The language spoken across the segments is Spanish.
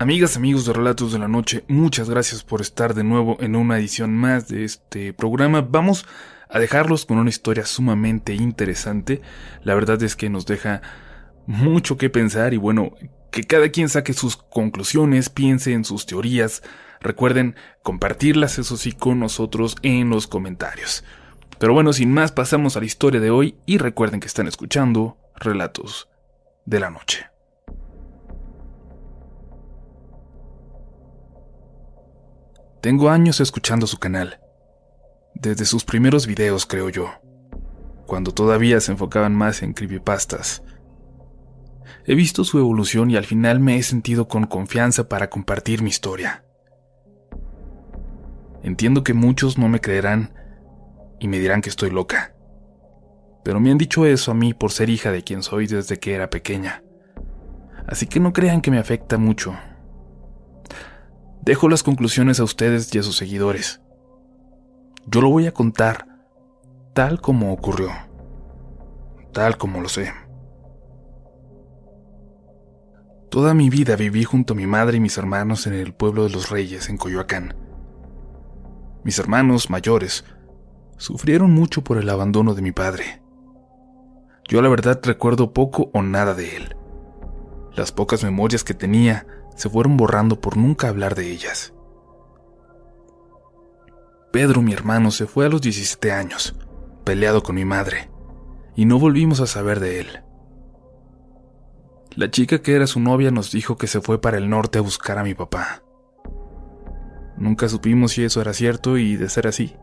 Amigas, amigos de Relatos de la Noche, muchas gracias por estar de nuevo en una edición más de este programa. Vamos a dejarlos con una historia sumamente interesante. La verdad es que nos deja mucho que pensar y bueno, que cada quien saque sus conclusiones, piense en sus teorías. Recuerden compartirlas, eso sí, con nosotros en los comentarios. Pero bueno, sin más, pasamos a la historia de hoy y recuerden que están escuchando Relatos de la Noche. Tengo años escuchando su canal. Desde sus primeros videos, creo yo. Cuando todavía se enfocaban más en creepypastas. He visto su evolución y al final me he sentido con confianza para compartir mi historia. Entiendo que muchos no me creerán y me dirán que estoy loca. Pero me han dicho eso a mí por ser hija de quien soy desde que era pequeña. Así que no crean que me afecta mucho. Dejo las conclusiones a ustedes y a sus seguidores. Yo lo voy a contar tal como ocurrió, tal como lo sé. Toda mi vida viví junto a mi madre y mis hermanos en el pueblo de los Reyes, en Coyoacán. Mis hermanos mayores sufrieron mucho por el abandono de mi padre. Yo la verdad recuerdo poco o nada de él. Las pocas memorias que tenía se fueron borrando por nunca hablar de ellas. Pedro, mi hermano, se fue a los 17 años, peleado con mi madre, y no volvimos a saber de él. La chica que era su novia nos dijo que se fue para el norte a buscar a mi papá. Nunca supimos si eso era cierto y, de ser así,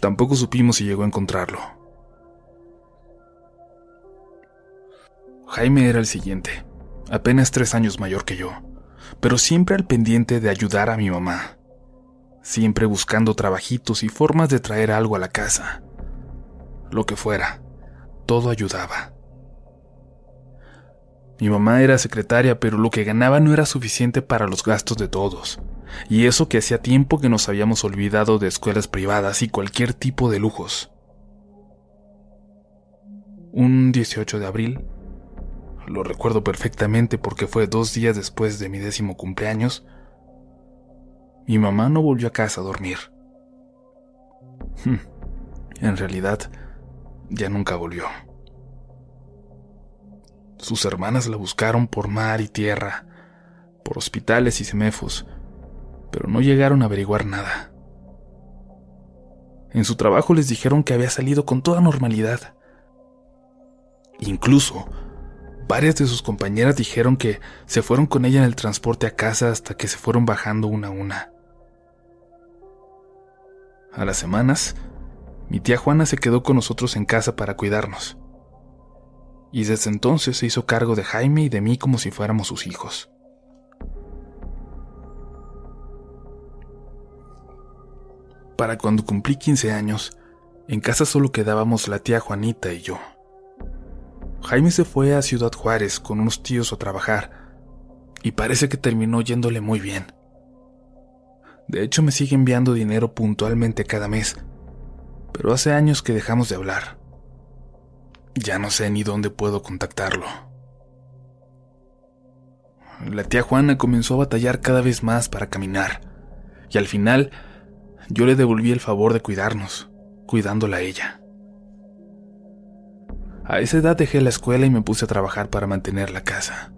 tampoco supimos si llegó a encontrarlo. Jaime era el siguiente, apenas tres años mayor que yo pero siempre al pendiente de ayudar a mi mamá, siempre buscando trabajitos y formas de traer algo a la casa. Lo que fuera, todo ayudaba. Mi mamá era secretaria, pero lo que ganaba no era suficiente para los gastos de todos. Y eso que hacía tiempo que nos habíamos olvidado de escuelas privadas y cualquier tipo de lujos. Un 18 de abril, lo recuerdo perfectamente porque fue dos días después de mi décimo cumpleaños, mi mamá no volvió a casa a dormir. Hmm. En realidad, ya nunca volvió. Sus hermanas la buscaron por mar y tierra, por hospitales y semefos, pero no llegaron a averiguar nada. En su trabajo les dijeron que había salido con toda normalidad. Incluso Varias de sus compañeras dijeron que se fueron con ella en el transporte a casa hasta que se fueron bajando una a una. A las semanas, mi tía Juana se quedó con nosotros en casa para cuidarnos. Y desde entonces se hizo cargo de Jaime y de mí como si fuéramos sus hijos. Para cuando cumplí 15 años, en casa solo quedábamos la tía Juanita y yo. Jaime se fue a Ciudad Juárez con unos tíos a trabajar y parece que terminó yéndole muy bien. De hecho, me sigue enviando dinero puntualmente cada mes, pero hace años que dejamos de hablar. Ya no sé ni dónde puedo contactarlo. La tía Juana comenzó a batallar cada vez más para caminar, y al final yo le devolví el favor de cuidarnos, cuidándola a ella. A esa edad dejé la escuela y me puse a trabajar para mantener la casa.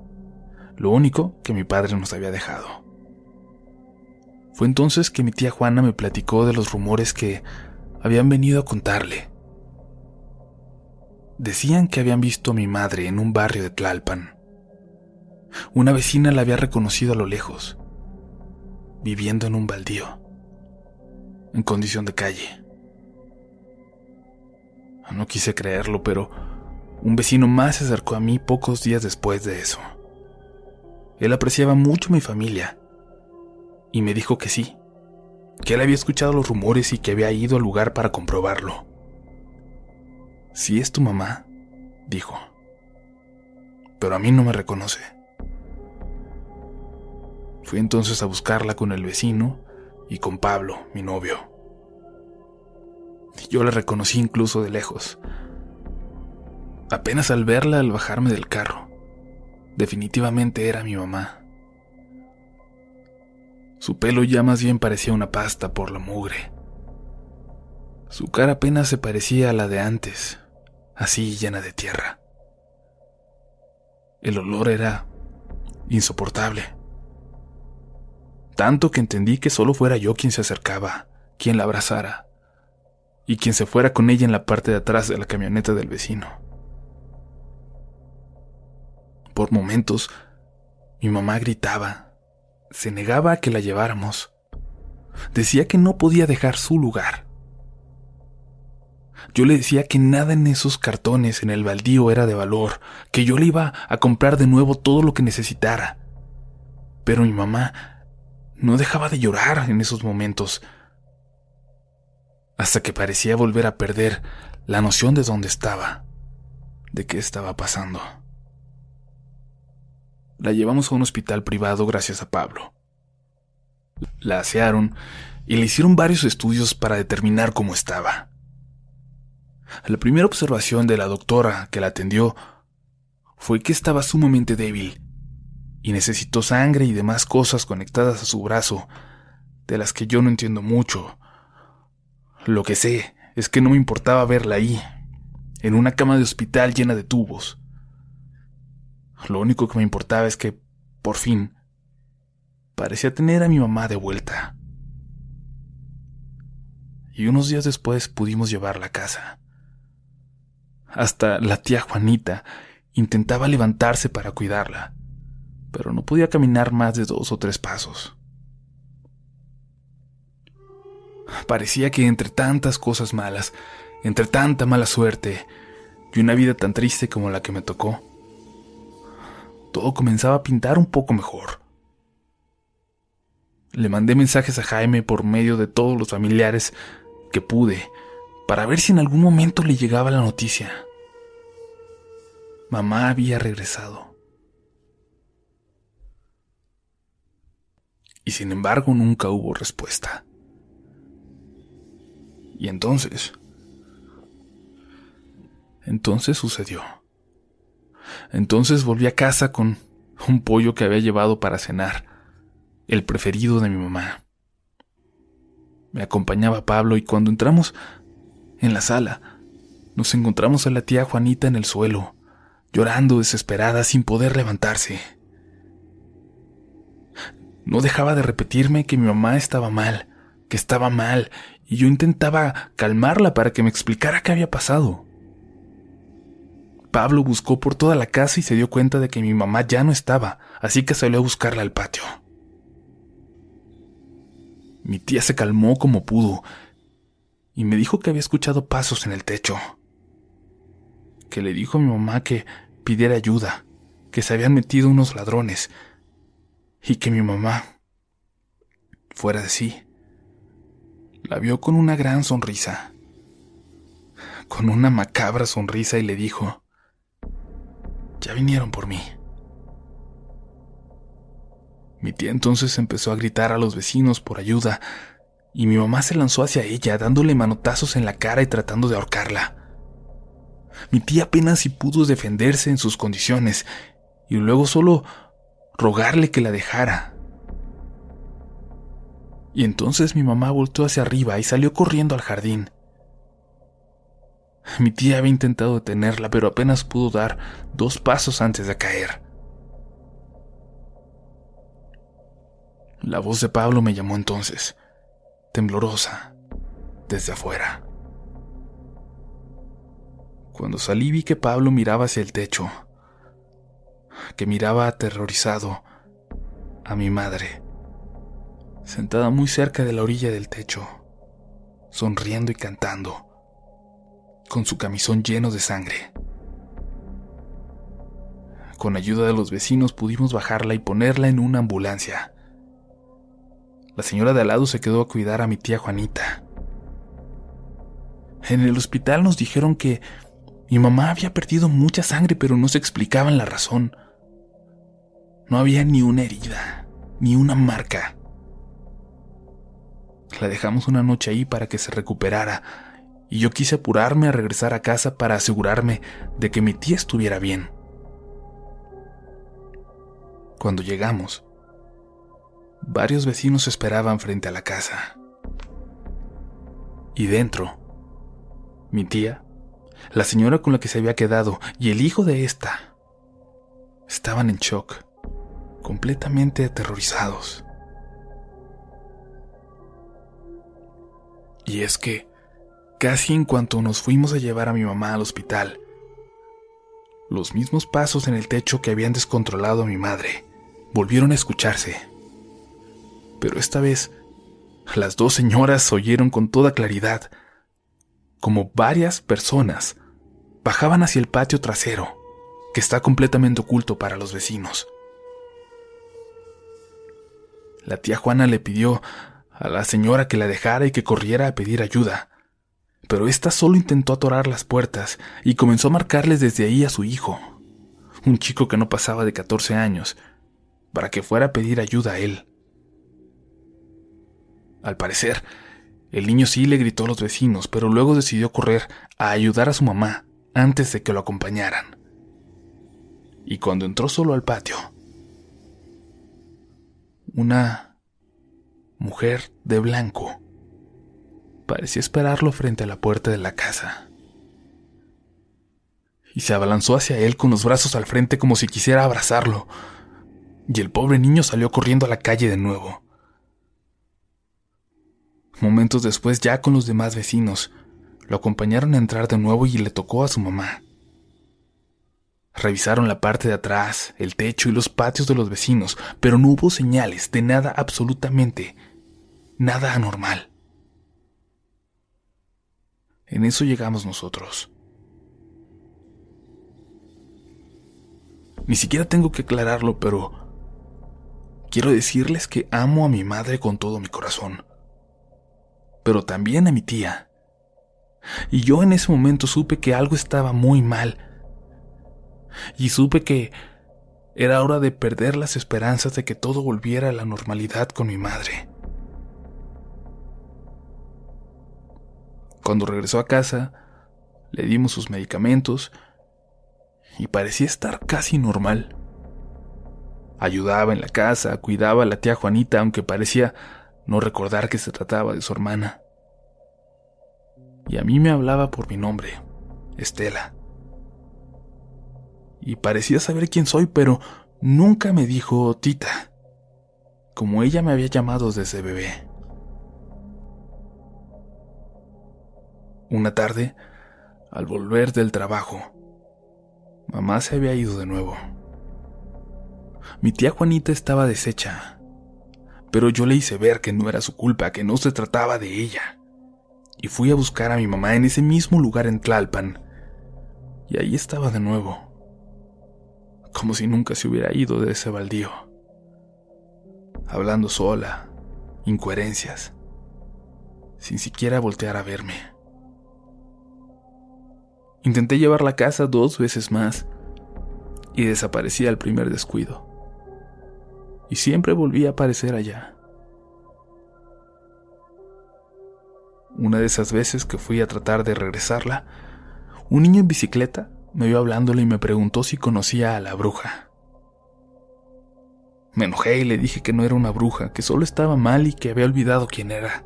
Lo único que mi padre nos había dejado. Fue entonces que mi tía Juana me platicó de los rumores que habían venido a contarle. Decían que habían visto a mi madre en un barrio de Tlalpan. Una vecina la había reconocido a lo lejos, viviendo en un baldío, en condición de calle. No quise creerlo, pero un vecino más se acercó a mí pocos días después de eso. Él apreciaba mucho mi familia y me dijo que sí, que él había escuchado los rumores y que había ido al lugar para comprobarlo. Si es tu mamá, dijo, pero a mí no me reconoce. Fui entonces a buscarla con el vecino y con Pablo, mi novio. Yo la reconocí incluso de lejos, Apenas al verla al bajarme del carro, definitivamente era mi mamá. Su pelo ya más bien parecía una pasta por la mugre. Su cara apenas se parecía a la de antes, así llena de tierra. El olor era insoportable. Tanto que entendí que solo fuera yo quien se acercaba, quien la abrazara, y quien se fuera con ella en la parte de atrás de la camioneta del vecino. Por momentos, mi mamá gritaba, se negaba a que la lleváramos. Decía que no podía dejar su lugar. Yo le decía que nada en esos cartones en el baldío era de valor, que yo le iba a comprar de nuevo todo lo que necesitara. Pero mi mamá no dejaba de llorar en esos momentos, hasta que parecía volver a perder la noción de dónde estaba, de qué estaba pasando. La llevamos a un hospital privado gracias a Pablo. La asearon y le hicieron varios estudios para determinar cómo estaba. La primera observación de la doctora que la atendió fue que estaba sumamente débil y necesitó sangre y demás cosas conectadas a su brazo, de las que yo no entiendo mucho. Lo que sé es que no me importaba verla ahí, en una cama de hospital llena de tubos. Lo único que me importaba es que, por fin, parecía tener a mi mamá de vuelta. Y unos días después pudimos llevarla a casa. Hasta la tía Juanita intentaba levantarse para cuidarla, pero no podía caminar más de dos o tres pasos. Parecía que entre tantas cosas malas, entre tanta mala suerte y una vida tan triste como la que me tocó, todo comenzaba a pintar un poco mejor. Le mandé mensajes a Jaime por medio de todos los familiares que pude para ver si en algún momento le llegaba la noticia. Mamá había regresado. Y sin embargo nunca hubo respuesta. Y entonces... Entonces sucedió. Entonces volví a casa con un pollo que había llevado para cenar, el preferido de mi mamá. Me acompañaba Pablo y cuando entramos en la sala, nos encontramos a la tía Juanita en el suelo, llorando desesperada sin poder levantarse. No dejaba de repetirme que mi mamá estaba mal, que estaba mal, y yo intentaba calmarla para que me explicara qué había pasado. Pablo buscó por toda la casa y se dio cuenta de que mi mamá ya no estaba, así que salió a buscarla al patio. Mi tía se calmó como pudo y me dijo que había escuchado pasos en el techo. Que le dijo a mi mamá que pidiera ayuda, que se habían metido unos ladrones y que mi mamá, fuera de sí, la vio con una gran sonrisa, con una macabra sonrisa y le dijo, ya vinieron por mí. Mi tía entonces empezó a gritar a los vecinos por ayuda, y mi mamá se lanzó hacia ella, dándole manotazos en la cara y tratando de ahorcarla. Mi tía apenas si pudo defenderse en sus condiciones, y luego solo rogarle que la dejara. Y entonces mi mamá volteó hacia arriba y salió corriendo al jardín. Mi tía había intentado detenerla, pero apenas pudo dar dos pasos antes de caer. La voz de Pablo me llamó entonces, temblorosa, desde afuera. Cuando salí vi que Pablo miraba hacia el techo, que miraba aterrorizado a mi madre, sentada muy cerca de la orilla del techo, sonriendo y cantando con su camisón lleno de sangre. Con ayuda de los vecinos pudimos bajarla y ponerla en una ambulancia. La señora de al lado se quedó a cuidar a mi tía Juanita. En el hospital nos dijeron que mi mamá había perdido mucha sangre, pero no se explicaban la razón. No había ni una herida, ni una marca. La dejamos una noche ahí para que se recuperara y yo quise apurarme a regresar a casa para asegurarme de que mi tía estuviera bien. Cuando llegamos, varios vecinos esperaban frente a la casa. Y dentro, mi tía, la señora con la que se había quedado y el hijo de esta estaban en shock, completamente aterrorizados. Y es que, casi en cuanto nos fuimos a llevar a mi mamá al hospital, los mismos pasos en el techo que habían descontrolado a mi madre volvieron a escucharse. Pero esta vez, las dos señoras oyeron con toda claridad como varias personas bajaban hacia el patio trasero, que está completamente oculto para los vecinos. La tía Juana le pidió a la señora que la dejara y que corriera a pedir ayuda, pero ésta solo intentó atorar las puertas y comenzó a marcarles desde ahí a su hijo, un chico que no pasaba de 14 años, para que fuera a pedir ayuda a él. Al parecer, el niño sí le gritó a los vecinos, pero luego decidió correr a ayudar a su mamá antes de que lo acompañaran. Y cuando entró solo al patio, una mujer de blanco parecía esperarlo frente a la puerta de la casa. Y se abalanzó hacia él con los brazos al frente como si quisiera abrazarlo. Y el pobre niño salió corriendo a la calle de nuevo. Momentos después, ya con los demás vecinos, lo acompañaron a entrar de nuevo y le tocó a su mamá. Revisaron la parte de atrás, el techo y los patios de los vecinos, pero no hubo señales de nada absolutamente, nada anormal. En eso llegamos nosotros. Ni siquiera tengo que aclararlo, pero quiero decirles que amo a mi madre con todo mi corazón pero también a mi tía. Y yo en ese momento supe que algo estaba muy mal. Y supe que era hora de perder las esperanzas de que todo volviera a la normalidad con mi madre. Cuando regresó a casa, le dimos sus medicamentos y parecía estar casi normal. Ayudaba en la casa, cuidaba a la tía Juanita, aunque parecía no recordar que se trataba de su hermana. Y a mí me hablaba por mi nombre, Estela. Y parecía saber quién soy, pero nunca me dijo Tita, como ella me había llamado desde bebé. Una tarde, al volver del trabajo, mamá se había ido de nuevo. Mi tía Juanita estaba deshecha pero yo le hice ver que no era su culpa, que no se trataba de ella. Y fui a buscar a mi mamá en ese mismo lugar en Tlalpan. Y ahí estaba de nuevo. Como si nunca se hubiera ido de ese baldío. Hablando sola, incoherencias, sin siquiera voltear a verme. Intenté llevarla a casa dos veces más y desaparecía al primer descuido y siempre volvía a aparecer allá. Una de esas veces que fui a tratar de regresarla, un niño en bicicleta me vio hablándole y me preguntó si conocía a la bruja. Me enojé y le dije que no era una bruja, que solo estaba mal y que había olvidado quién era.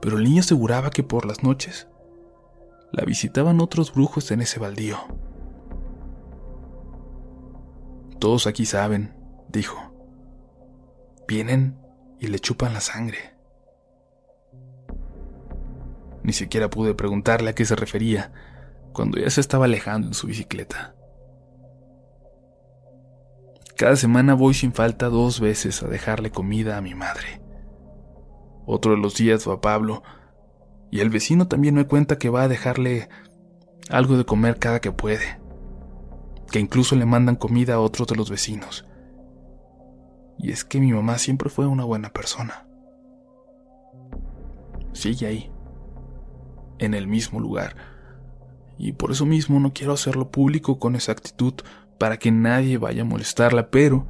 Pero el niño aseguraba que por las noches la visitaban otros brujos en ese baldío. Todos aquí saben, dijo. Vienen y le chupan la sangre. Ni siquiera pude preguntarle a qué se refería cuando ya se estaba alejando en su bicicleta. Cada semana voy sin falta dos veces a dejarle comida a mi madre. Otro de los días va Pablo, y el vecino también me cuenta que va a dejarle algo de comer cada que puede, que incluso le mandan comida a otros de los vecinos. Y es que mi mamá siempre fue una buena persona. Sigue ahí, en el mismo lugar. Y por eso mismo no quiero hacerlo público con exactitud para que nadie vaya a molestarla, pero...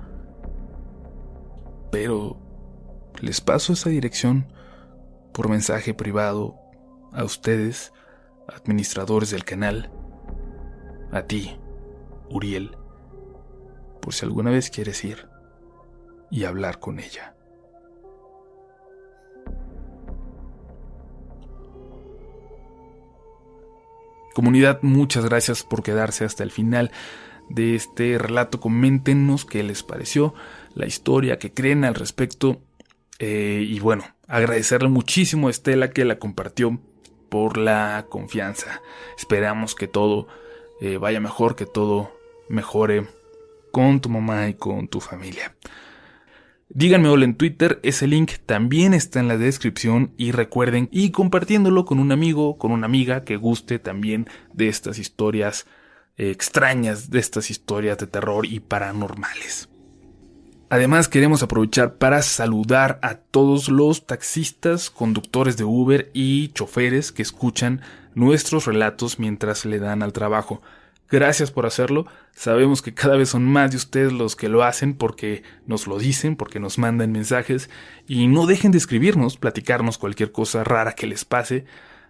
Pero... Les paso esa dirección por mensaje privado a ustedes, administradores del canal, a ti, Uriel, por si alguna vez quieres ir y hablar con ella. Comunidad, muchas gracias por quedarse hasta el final de este relato. Coméntenos qué les pareció, la historia, que creen al respecto. Eh, y bueno, agradecerle muchísimo a Estela que la compartió por la confianza. Esperamos que todo eh, vaya mejor, que todo mejore con tu mamá y con tu familia. Díganme hola en Twitter, ese link también está en la descripción y recuerden y compartiéndolo con un amigo, con una amiga que guste también de estas historias eh, extrañas, de estas historias de terror y paranormales. Además queremos aprovechar para saludar a todos los taxistas, conductores de Uber y choferes que escuchan nuestros relatos mientras le dan al trabajo. Gracias por hacerlo. Sabemos que cada vez son más de ustedes los que lo hacen porque nos lo dicen, porque nos mandan mensajes y no dejen de escribirnos, platicarnos cualquier cosa rara que les pase.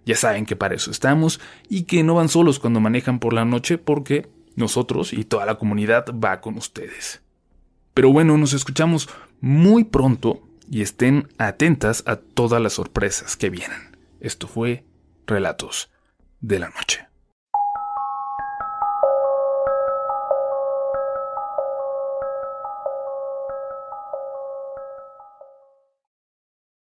Ya saben que para eso estamos y que no van solos cuando manejan por la noche porque nosotros y toda la comunidad va con ustedes. Pero bueno, nos escuchamos muy pronto y estén atentas a todas las sorpresas que vienen. Esto fue Relatos de la Noche.